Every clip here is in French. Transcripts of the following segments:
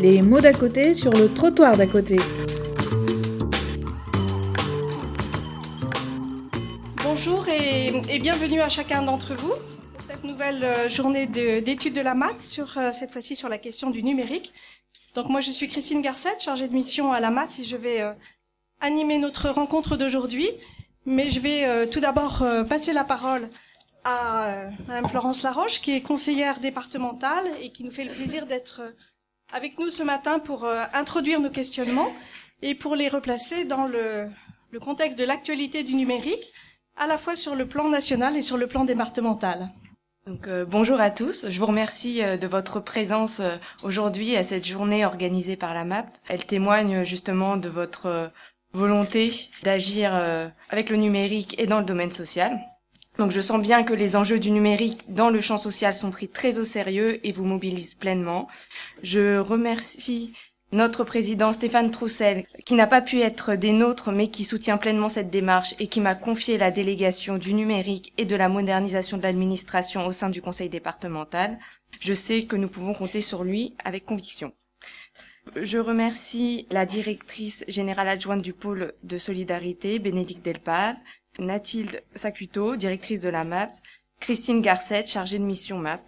Les mots d'à côté sur le trottoir d'à côté. Bonjour et, bienvenue à chacun d'entre vous pour cette nouvelle euh, journée d'études de, la maths, sur, euh, cette fois-ci sur la question du numérique. Donc moi je suis Christine Garcette, chargée de mission à la maths et je vais euh, animer notre rencontre d'aujourd'hui. Mais je vais tout d'abord passer la parole à Madame Florence Laroche, qui est conseillère départementale et qui nous fait le plaisir d'être avec nous ce matin pour introduire nos questionnements et pour les replacer dans le, contexte de l'actualité du numérique à la fois sur le plan national et sur le plan départemental. Donc, euh, bonjour à tous. Je vous remercie euh, de votre présence euh, aujourd'hui à cette journée organisée par la MAP. Elle témoigne justement de votre volonté d'agir avec le numérique et dans le domaine social. Donc je sens bien que les enjeux du numérique dans le champ social sont pris très au sérieux et vous mobilisent pleinement. Je remercie notre président Stéphane Troussel, qui n'a pas pu être des nôtres, mais qui soutient pleinement cette démarche et qui m'a confié la délégation du numérique et de la modernisation de l'administration au sein du conseil départemental. Je sais que nous pouvons compter sur lui avec conviction. Je remercie la directrice générale adjointe du pôle de solidarité, Bénédicte Delpal, Nathilde Sacuto, directrice de la MAP, Christine Garcette, chargée de mission MAP,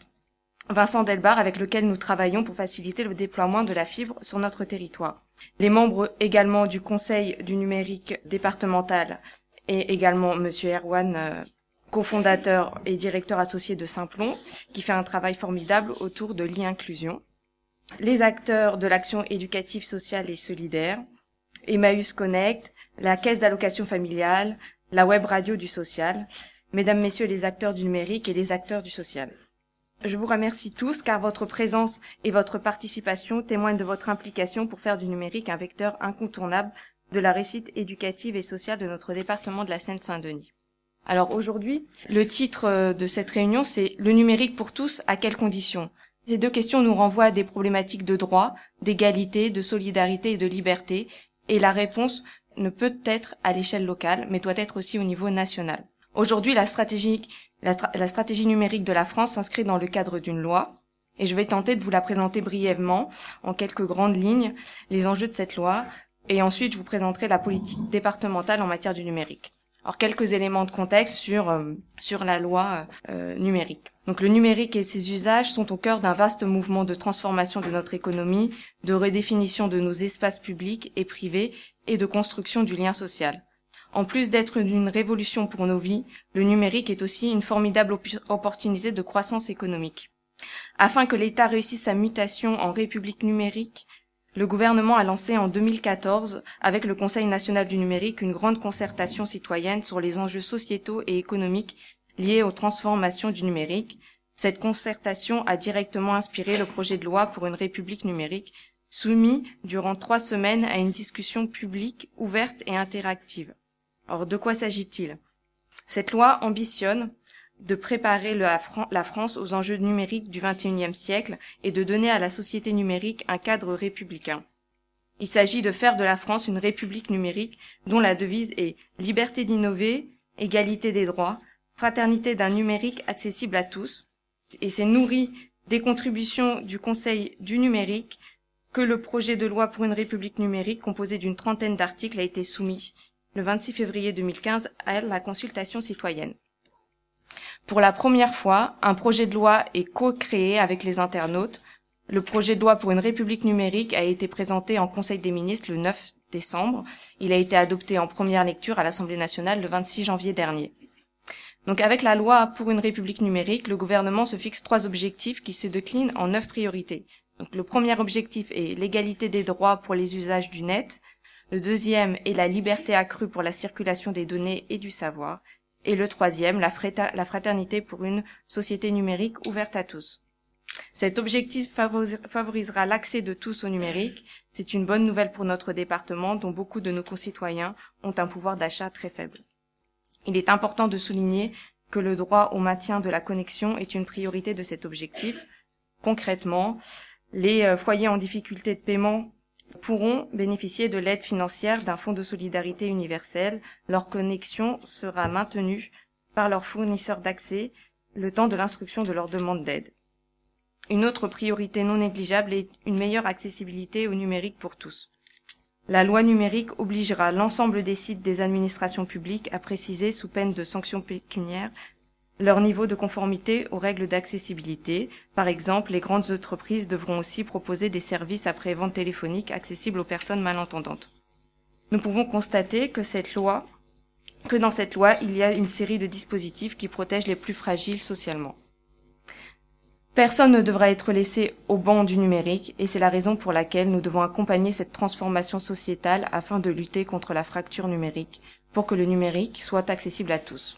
Vincent Delbar, avec lequel nous travaillons pour faciliter le déploiement de la fibre sur notre territoire. Les membres également du Conseil du numérique départemental et également Monsieur Erwan, euh, cofondateur et directeur associé de Simplon, qui fait un travail formidable autour de l'e-inclusion. Les acteurs de l'action éducative, sociale et solidaire, Emmaüs Connect, la caisse d'allocation familiale, la web radio du social, mesdames, messieurs les acteurs du numérique et les acteurs du social. Je vous remercie tous car votre présence et votre participation témoignent de votre implication pour faire du numérique un vecteur incontournable de la réussite éducative et sociale de notre département de la Seine-Saint-Denis. Alors aujourd'hui, le titre euh, de cette réunion, c'est Le numérique pour tous, à quelles conditions? Ces deux questions nous renvoient à des problématiques de droit, d'égalité, de solidarité et de liberté, et la réponse ne peut être à l'échelle locale, mais doit être aussi au niveau national. Aujourd'hui, la stratégie numérique de la France s'inscrit dans le cadre d'une loi, et je vais tenter de vous la présenter brièvement, en quelques grandes lignes, les enjeux de cette loi, et ensuite je vous présenterai la politique départementale en matière du numérique. Alors quelques éléments de contexte sur euh, sur la loi euh, numérique. Donc le numérique et ses usages sont au cœur d'un vaste mouvement de transformation de notre économie, de redéfinition de nos espaces publics et privés et de construction du lien social. En plus d'être une révolution pour nos vies, le numérique est aussi une formidable opportunité de croissance économique. Afin que l'État réussisse sa mutation en république numérique, le gouvernement a lancé en 2014, avec le Conseil national du numérique, une grande concertation citoyenne sur les enjeux sociétaux et économiques liés aux transformations du numérique. Cette concertation a directement inspiré le projet de loi pour une république numérique, soumis durant trois semaines à une discussion publique ouverte et interactive. Or, de quoi s'agit-il? Cette loi ambitionne de préparer la, France aux enjeux numériques du XXIe siècle et de donner à la société numérique un cadre républicain. Il s'agit de faire de la France une république numérique dont la devise est liberté d'innover, égalité des droits, fraternité d'un numérique accessible à tous, et c'est nourri des contributions du Conseil du numérique que le projet de loi pour une république numérique composé d'une trentaine d'articles a été soumis le 26 février 2015 à la consultation citoyenne. Pour la première fois, un projet de loi est co-créé avec les internautes. Le projet de loi pour une république numérique a été présenté en Conseil des ministres le 9 décembre. Il a été adopté en première lecture à l'Assemblée nationale le 26 janvier dernier. Donc avec la loi pour une république numérique, le gouvernement se fixe trois objectifs qui se déclinent en neuf priorités. Donc le premier objectif est l'égalité des droits pour les usages du net, le deuxième est la liberté accrue pour la circulation des données et du savoir. Et le troisième, la, fraternité pour une société numérique ouverte à tous. Cet objectif favorisera l'accès de tous au numérique. C'est une bonne nouvelle pour notre département dont beaucoup de nos concitoyens ont un pouvoir d'achat très faible. Il est important de souligner que le droit au maintien de la connexion est une priorité de cet objectif. Concrètement, les euh, foyers en difficulté de paiement pourront bénéficier de l'aide financière d'un fonds de solidarité universel. Leur connexion sera maintenue par leur fournisseur d'accès le temps de l'instruction de leur demande d'aide. Une autre priorité non négligeable est une meilleure accessibilité au numérique pour tous. La loi numérique obligera l'ensemble des sites des administrations publiques à préciser, sous peine de sanctions pécuniaires, leur niveau de conformité aux règles d'accessibilité. Par exemple, les grandes entreprises devront aussi proposer des services après-vente téléphonique accessibles aux personnes malentendantes. Nous pouvons constater que cette loi, que dans cette loi, il y a une série de dispositifs qui protègent les plus fragiles socialement. Personne ne devra être laissé au banc du numérique et c'est la raison pour laquelle nous devons accompagner cette transformation sociétale afin de lutter contre la fracture numérique pour que le numérique soit accessible à tous.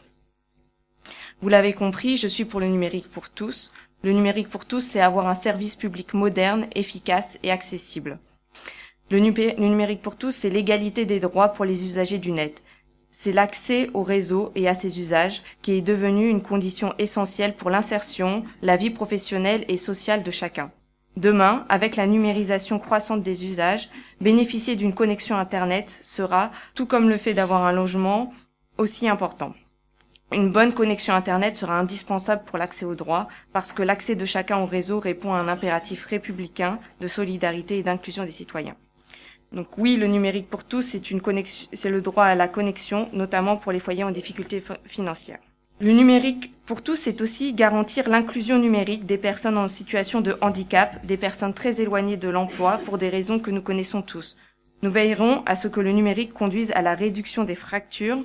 Vous l'avez compris, je suis pour le numérique pour tous. Le numérique pour tous, c'est avoir un service public moderne, efficace et accessible. Le, numérique pour tous, c'est l'égalité des droits pour les usagers du net c'est l'accès au réseau et à ses usages qui est devenu une condition essentielle pour l'insertion, la vie professionnelle et sociale de chacun. Demain, avec la numérisation croissante des usages, bénéficier d'une connexion Internet sera, tout comme le fait d'avoir un logement, aussi important. Une bonne connexion Internet sera indispensable pour l'accès aux droits, parce que l'accès de chacun au réseau répond à un impératif républicain de solidarité et d'inclusion des citoyens. Donc oui, le numérique pour tous, c'est une connexion, c'est le droit à la connexion, notamment pour les foyers en difficulté financière. Le numérique pour tous, c'est aussi garantir l'inclusion numérique des personnes en situation de handicap, des personnes très éloignées de l'emploi pour des raisons que nous connaissons tous. Nous veillerons à ce que le numérique conduise à la réduction des fractures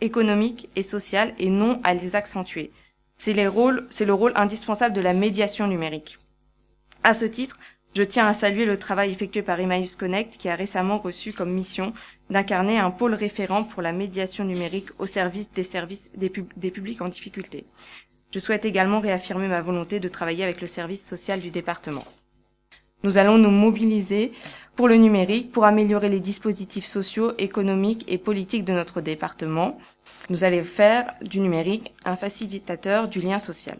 économiques et sociales et non à les accentuer. C'est, le rôle indispensable de la médiation numérique. À ce titre, je tiens à saluer le travail effectué par Emmaüs Connect qui a récemment reçu comme mission d'incarner un pôle référent pour la médiation numérique au service des services des, des, publics en difficulté. Je souhaite également réaffirmer ma volonté de travailler avec le service social du département. Nous allons nous mobiliser pour le numérique, pour améliorer les dispositifs sociaux, économiques et politiques de notre département. Nous allons faire du numérique un facilitateur du lien social.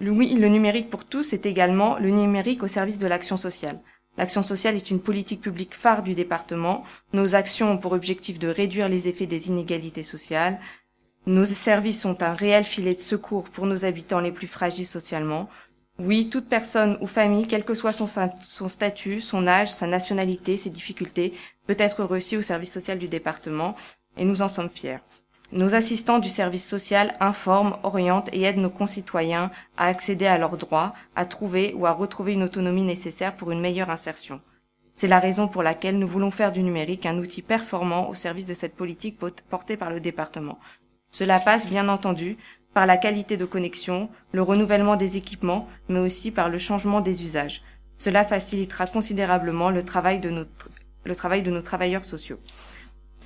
Oui, le numérique pour tous est également le numérique au service de l'action sociale. L'action sociale est une politique publique phare du département. Nos actions ont pour objectif de réduire les effets des inégalités sociales. Nos services sont un réel filet de secours pour nos habitants les plus fragiles socialement. Oui, toute personne ou famille, quel que soit son, son statut, son âge, sa nationalité, ses difficultés, peut être reçue au service social du département, et nous en sommes fiers. Nos assistants du service social informent, orientent et aident nos concitoyens à accéder à leurs droits, à trouver ou à retrouver une autonomie nécessaire pour une meilleure insertion. C'est la raison pour laquelle nous voulons faire du numérique un outil performant au service de cette politique portée par le département. Cela passe, bien entendu, par la qualité de connexion, le renouvellement des équipements, mais aussi par le changement des usages. Cela facilitera considérablement le travail de, le travail de nos travailleurs sociaux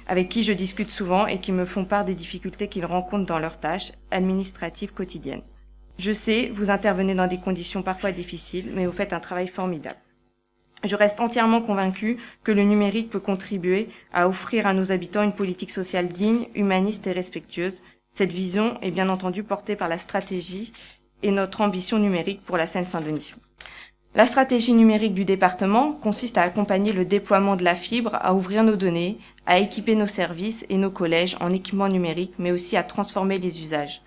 avec qui je discute souvent et qui me font part des difficultés qu'ils rencontrent dans leurs tâches administratives quotidiennes. Je sais, vous intervenez dans des conditions parfois difficiles, mais vous faites un travail formidable. Je reste entièrement convaincu que le numérique peut contribuer à offrir à nos habitants une politique sociale digne, humaniste et respectueuse. Cette vision est bien entendu portée par la stratégie et notre ambition numérique pour la Seine-Saint-Denis. La stratégie numérique du département consiste à accompagner le déploiement de la fibre, à ouvrir nos données, à équiper nos services et nos collèges en équipement numérique, mais aussi à transformer les usages.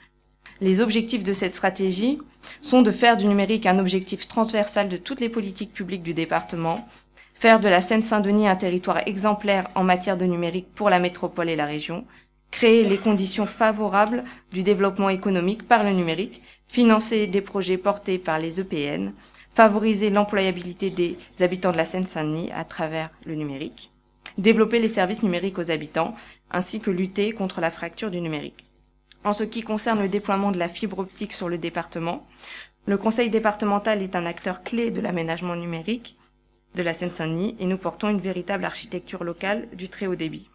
Les objectifs de cette stratégie sont de faire du numérique un objectif transversal de toutes les politiques publiques du département, faire de la Seine-Saint-Denis un territoire exemplaire en matière de numérique pour la métropole et la région, créer les conditions favorables du développement économique par le numérique, financer des projets portés par les EPN, favoriser l'employabilité des habitants de la Seine-Saint-Denis à travers le numérique, développer les services numériques aux habitants, ainsi que lutter contre la fracture du numérique. En ce qui concerne le déploiement de la fibre optique sur le département, le conseil départemental est un acteur clé de l'aménagement numérique de la Seine-Saint-Denis et nous portons une véritable architecture locale du très haut débit.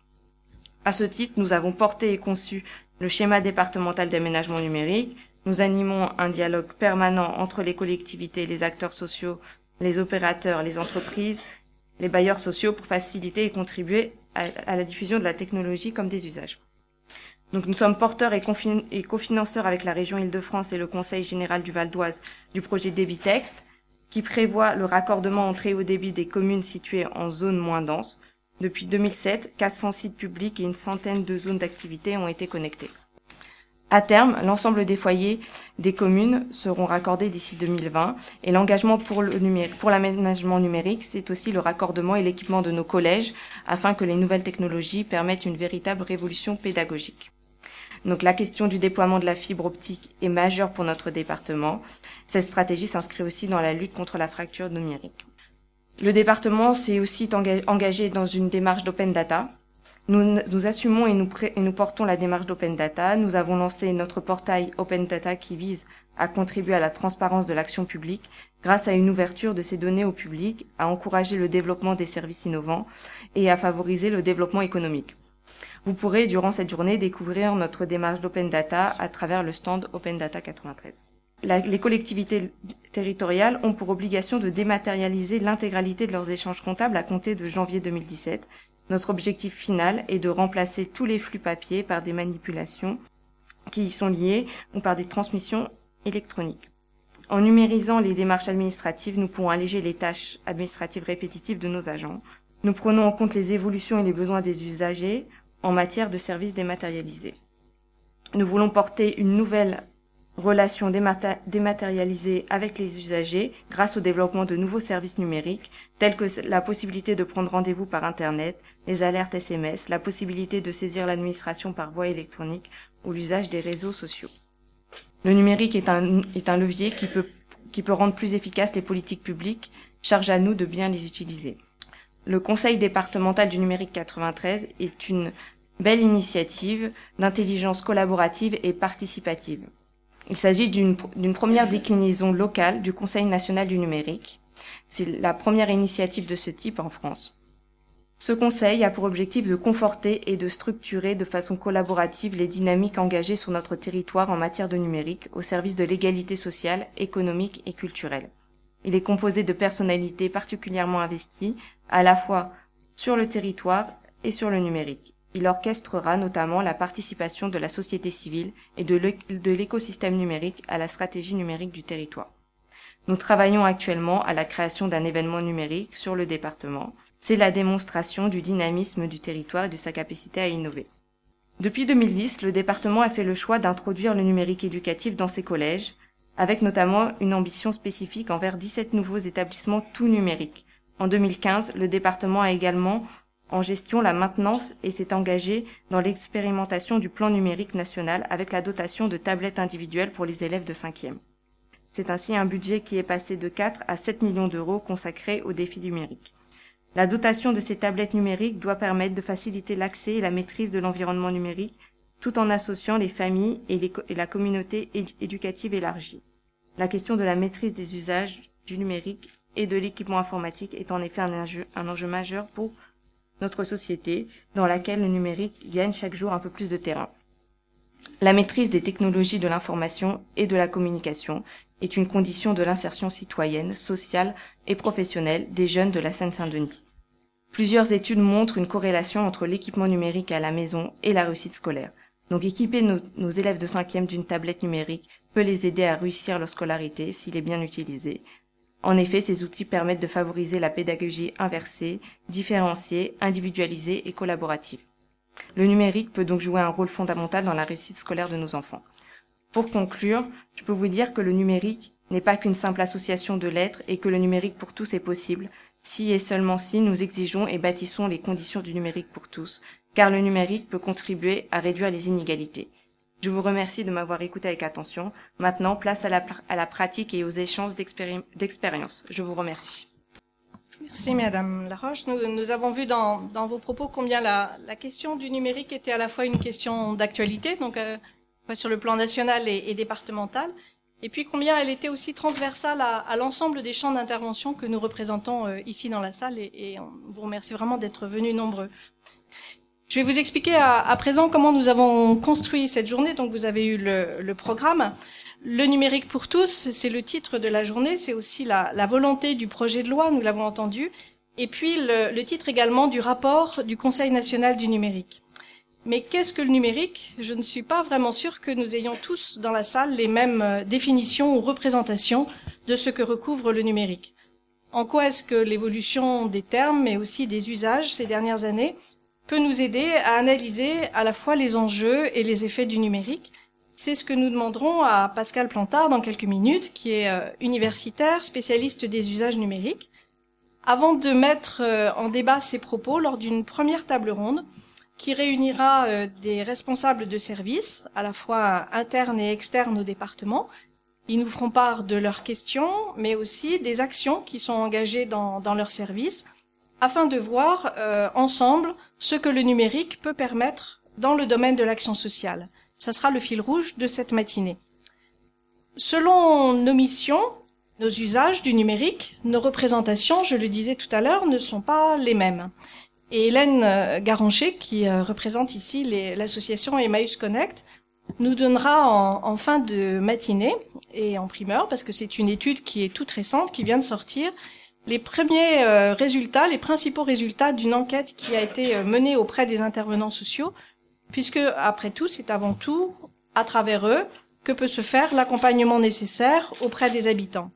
À ce titre, nous avons porté et conçu le schéma départemental d'aménagement numérique, nous animons un dialogue permanent entre les collectivités, les acteurs sociaux, les opérateurs, les entreprises, les bailleurs sociaux pour faciliter et contribuer à, la diffusion de la technologie comme des usages. Donc nous sommes porteurs et, cofinanceurs avec la région Île-de-France et le Conseil général du Val d'Oise du projet Débit-Texte qui prévoit le raccordement en très haut débit des communes situées en zone moins dense. Depuis 2007, 400 sites publics et une centaine de zones d'activité ont été connectés. À terme, l'ensemble des foyers des communes seront raccordés d'ici 2020 et l'engagement pour l'aménagement numérique, c'est aussi le raccordement et l'équipement de nos collèges afin que les nouvelles technologies permettent une véritable révolution pédagogique. Donc la question du déploiement de la fibre optique est majeure pour notre département. Cette stratégie s'inscrit aussi dans la lutte contre la fracture numérique. Le département s'est aussi engagé dans une démarche d'open data nous, assumons et nous, et nous portons la démarche d'Open Data. Nous avons lancé notre portail Open Data qui vise à contribuer à la transparence de l'action publique grâce à une ouverture de ces données au public, à encourager le développement des services innovants et à favoriser le développement économique. Vous pourrez, durant cette journée, découvrir notre démarche d'Open Data à travers le stand Open Data 93. les collectivités territoriales ont pour obligation de dématérialiser l'intégralité de leurs échanges comptables à compter de janvier 2017 notre objectif final est de remplacer tous les flux papier par des manipulations qui y sont liées ou par des transmissions électroniques. En numérisant les démarches administratives, nous pourrons alléger les tâches administratives répétitives de nos agents. Nous prenons en compte les évolutions et les besoins des usagers en matière de services dématérialisés. Nous voulons porter une nouvelle relations dématérialisées avec les usagers grâce au développement de nouveaux services numériques tels que la possibilité de prendre rendez-vous par Internet, les alertes SMS, la possibilité de saisir l'administration par voie électronique ou l'usage des réseaux sociaux. Le numérique est un, est un levier qui peut, qui peut rendre plus efficaces les politiques publiques, charge à nous de bien les utiliser. Le Conseil départemental du numérique 93 est une belle initiative d'intelligence collaborative et participative. Il s'agit d'une première déclinaison locale du Conseil national du numérique. C'est la première initiative de ce type en France. Ce conseil a pour objectif de conforter et de structurer de façon collaborative les dynamiques engagées sur notre territoire en matière de numérique au service de l'égalité sociale, économique et culturelle. Il est composé de personnalités particulièrement investies, à la fois sur le territoire et sur le numérique. Il orchestrera notamment la participation de la société civile et de l'écosystème numérique à la stratégie numérique du territoire. Nous travaillons actuellement à la création d'un événement numérique sur le département. C'est la démonstration du dynamisme du territoire et de sa capacité à innover. Depuis 2010, le département a fait le choix d'introduire le numérique éducatif dans ses collèges, avec notamment une ambition spécifique envers 17 nouveaux établissements tout numériques. En 2015, le département a également en gestion la maintenance et s'est engagé dans l'expérimentation du plan numérique national avec la dotation de tablettes individuelles pour les élèves de 5e. C'est ainsi un budget qui est passé de 4 à 7 millions d'euros consacrés aux défis numériques. La dotation de ces tablettes numériques doit permettre de faciliter l'accès et la maîtrise de l'environnement numérique tout en associant les familles et, la communauté éducative élargie. La question de la maîtrise des usages du numérique et de l'équipement informatique est en effet un enjeu majeur pour notre société dans laquelle le numérique gagne chaque jour un peu plus de terrain. La maîtrise des technologies de l'information et de la communication est une condition de l'insertion citoyenne, sociale et professionnelle des jeunes de la Seine-Saint-Denis. Plusieurs études montrent une corrélation entre l'équipement numérique à la maison et la réussite scolaire. Donc équiper nos, élèves de cinquième d'une tablette numérique peut les aider à réussir leur scolarité s'il est bien utilisé, en effet, ces outils permettent de favoriser la pédagogie inversée, différenciée, individualisée et collaborative. Le numérique peut donc jouer un rôle fondamental dans la réussite scolaire de nos enfants. Pour conclure, je peux vous dire que le numérique n'est pas qu'une simple association de lettres et que le numérique pour tous est possible, si et seulement si nous exigeons et bâtissons les conditions du numérique pour tous, car le numérique peut contribuer à réduire les inégalités. Je vous remercie de m'avoir écouté avec attention. Maintenant, place à la, pratique et aux échanges d'expérience. Je vous remercie. Merci Madame Laroche. Nous, nous avons vu dans, vos propos combien la, question du numérique était à la fois une question d'actualité, donc euh, sur le plan national et, départemental, et puis combien elle était aussi transversale à, l'ensemble des champs d'intervention que nous représentons euh, ici dans la salle, et, on vous remercie vraiment d'être venus nombreux. Je vais vous expliquer à, présent comment nous avons construit cette journée. Donc vous avez eu le, programme. Le numérique pour tous, c'est le titre de la journée, c'est aussi la, volonté du projet de loi, nous l'avons entendu, et puis le, titre également du rapport du Conseil national du numérique. Mais qu'est-ce que le numérique? Je ne suis pas vraiment sûre que nous ayons tous dans la salle les mêmes euh, définitions ou représentations de ce que recouvre le numérique. En quoi est-ce que l'évolution des termes, mais aussi des usages ces dernières années, peut nous aider à analyser à la fois les enjeux et les effets du numérique, C'est ce que nous demanderons à Pascal Plantard dans quelques minutes, qui est euh, universitaire, spécialiste des usages numériques, avant de mettre euh, en débat ses propos lors d'une première table ronde qui réunira euh, des responsables de services, à la fois internes et externes au département. Ils nous feront part de leurs questions, mais aussi des actions qui sont engagées dans, leurs services, afin de voir euh, ensemble ce que le numérique peut permettre dans le domaine de l'action sociale. Ça sera le fil rouge de cette matinée. Selon nos missions, nos usages du numérique, nos représentations, je le disais tout à l'heure, ne sont pas les mêmes. Et Hélène euh, Garancher, qui euh, représente ici l'association Emmaüs Connect, nous donnera en, fin de matinée et en primeur, parce que c'est une étude qui est toute récente, qui vient de sortir, les premiers euh, résultats, les principaux résultats d'une enquête qui a été menée auprès des intervenants sociaux, puisque après tout, c'est avant tout à travers eux que peut se faire l'accompagnement nécessaire auprès des habitants.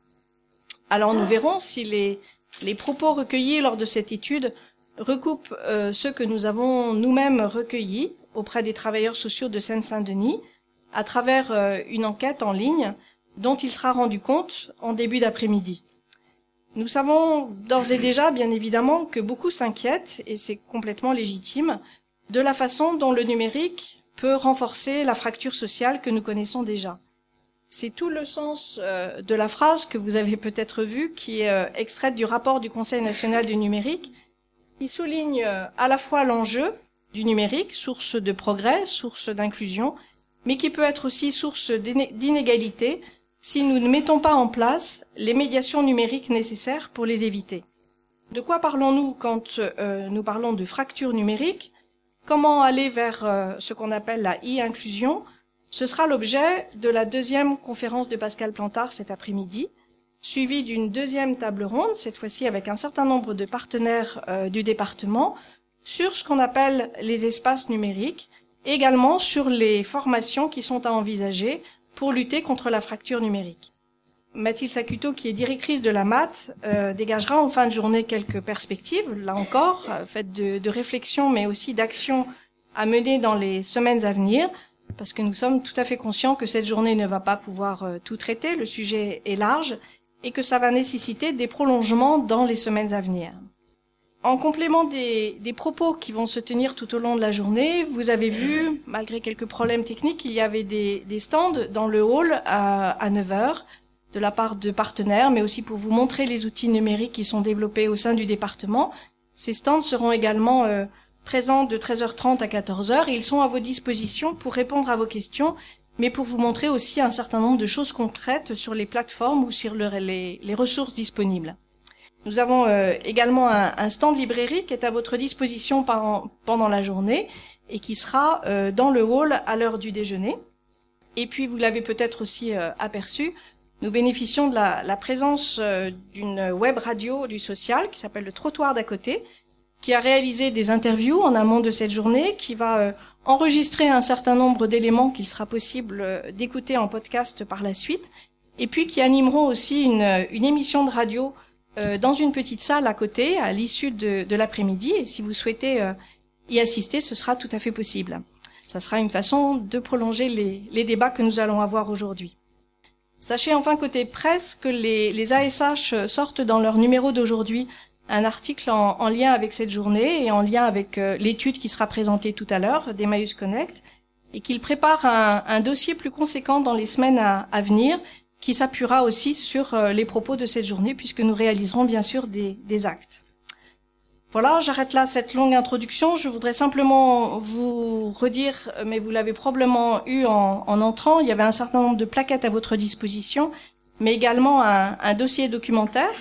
Alors nous verrons si les propos recueillis lors de cette étude recoupent euh, ceux que nous avons nous-mêmes recueillis auprès des travailleurs sociaux de Seine-Saint-Denis à travers euh, une enquête en ligne dont il sera rendu compte en début d'après-midi. Nous savons d'ores et déjà, bien évidemment, que beaucoup s'inquiètent, et c'est complètement légitime, de la façon dont le numérique peut renforcer la fracture sociale que nous connaissons déjà. C'est tout le sens euh, de la phrase que vous avez peut-être vue, qui est euh, extraite du rapport du Conseil national du numérique. Il souligne euh, à la fois l'enjeu du numérique, source de progrès, source d'inclusion, mais qui peut être aussi source d'inégalité si nous ne mettons pas en place les médiations numériques nécessaires pour les éviter. De quoi parlons-nous quand euh, nous parlons de fracture numérique? Comment aller vers ce qu'on appelle la e-inclusion? Ce sera l'objet de la deuxième conférence de Pascal Plantard cet après-midi, suivie d'une deuxième table ronde, cette fois-ci avec un certain nombre de partenaires euh, du département, sur ce qu'on appelle les espaces numériques, également sur les formations qui sont à envisager pour lutter contre la fracture numérique. Mathilde Sacuto, qui est directrice de la MAT, euh, dégagera en fin de journée quelques perspectives, là encore, euh, faites de, de réflexion, mais aussi d'actions à mener dans les semaines à venir, parce que nous sommes tout à fait conscients que cette journée ne va pas pouvoir tout traiter, le sujet est large, et que ça va nécessiter des prolongements dans les semaines à venir. En complément des, propos qui vont se tenir tout au long de la journée, vous avez vu, malgré quelques problèmes techniques, il y avait des, stands dans le hall à, à 9 heures de la part de partenaires, mais aussi pour vous montrer les outils numériques qui sont développés au sein du département. Ces stands seront également euh, présents de 13h30 à 14h et ils sont à vos dispositions pour répondre à vos questions, mais pour vous montrer aussi un certain nombre de choses concrètes sur les plateformes ou sur les, ressources disponibles. Nous avons euh, également un, stand librairie qui est à votre disposition pendant la journée et qui sera euh, dans le hall à l'heure du déjeuner. Et puis, vous l'avez peut-être aussi euh, aperçu, nous bénéficions de la, présence d'une web radio du social qui s'appelle le Trottoir d'à côté, qui a réalisé des interviews en amont de cette journée, qui va enregistrer un certain nombre d'éléments qu'il sera possible euh, d'écouter en podcast par la suite, et puis qui animeront aussi une, euh, émission de radio dans une petite salle à côté, à l'issue de, l'après-midi, et si vous souhaitez y assister, ce sera tout à fait possible. Ça sera une façon de prolonger les, débats que nous allons avoir aujourd'hui. Sachez enfin côté presse que les ASH sortent dans leur numéro d'aujourd'hui un article en, en, lien avec cette journée et en lien avec euh, l'étude qui sera présentée tout à l'heure d'Emmaüs Connect et qu'il prépare un, dossier plus conséquent dans les semaines à, venir qui s'appuiera aussi sur euh, les propos de cette journée puisque nous réaliserons bien sûr des, actes. Voilà, j'arrête là cette longue introduction. Je voudrais simplement vous redire, mais vous l'avez probablement eu en, en, entrant, il y avait un certain nombre de plaquettes à votre disposition, mais également un dossier documentaire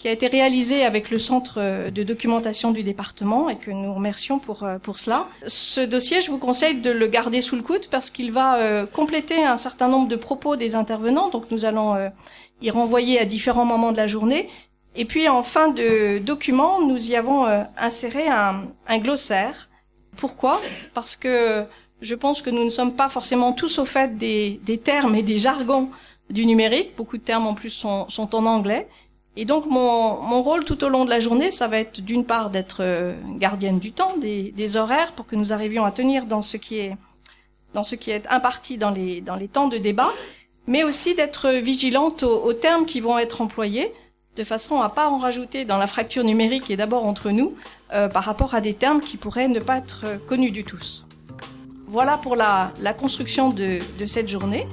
qui a été réalisé avec le centre euh, de documentation du département et que nous remercions pour, euh, pour cela. Ce dossier, je vous conseille de le garder sous le coude parce qu'il va euh, compléter un certain nombre de propos des intervenants, donc nous allons y renvoyer à différents moments de la journée. Et puis en fin de document, nous y avons inséré un, un glossaire. Pourquoi? Parce que je pense que nous ne sommes pas forcément tous au fait des, des termes et des jargons du numérique. Beaucoup de termes en plus sont, sont en anglais. Et donc mon, mon, rôle tout au long de la journée, ça va être d'une part d'être euh, gardienne du temps, des, horaires, pour que nous arrivions à tenir dans ce qui est dans ce qui est imparti dans les, dans les temps de débat, mais aussi d'être vigilante aux, termes qui vont être employés, de façon à pas en rajouter dans la fracture numérique et d'abord entre nous, euh, par rapport à des termes qui pourraient ne pas être connus du tous. Voilà pour la, la construction de, de cette journée.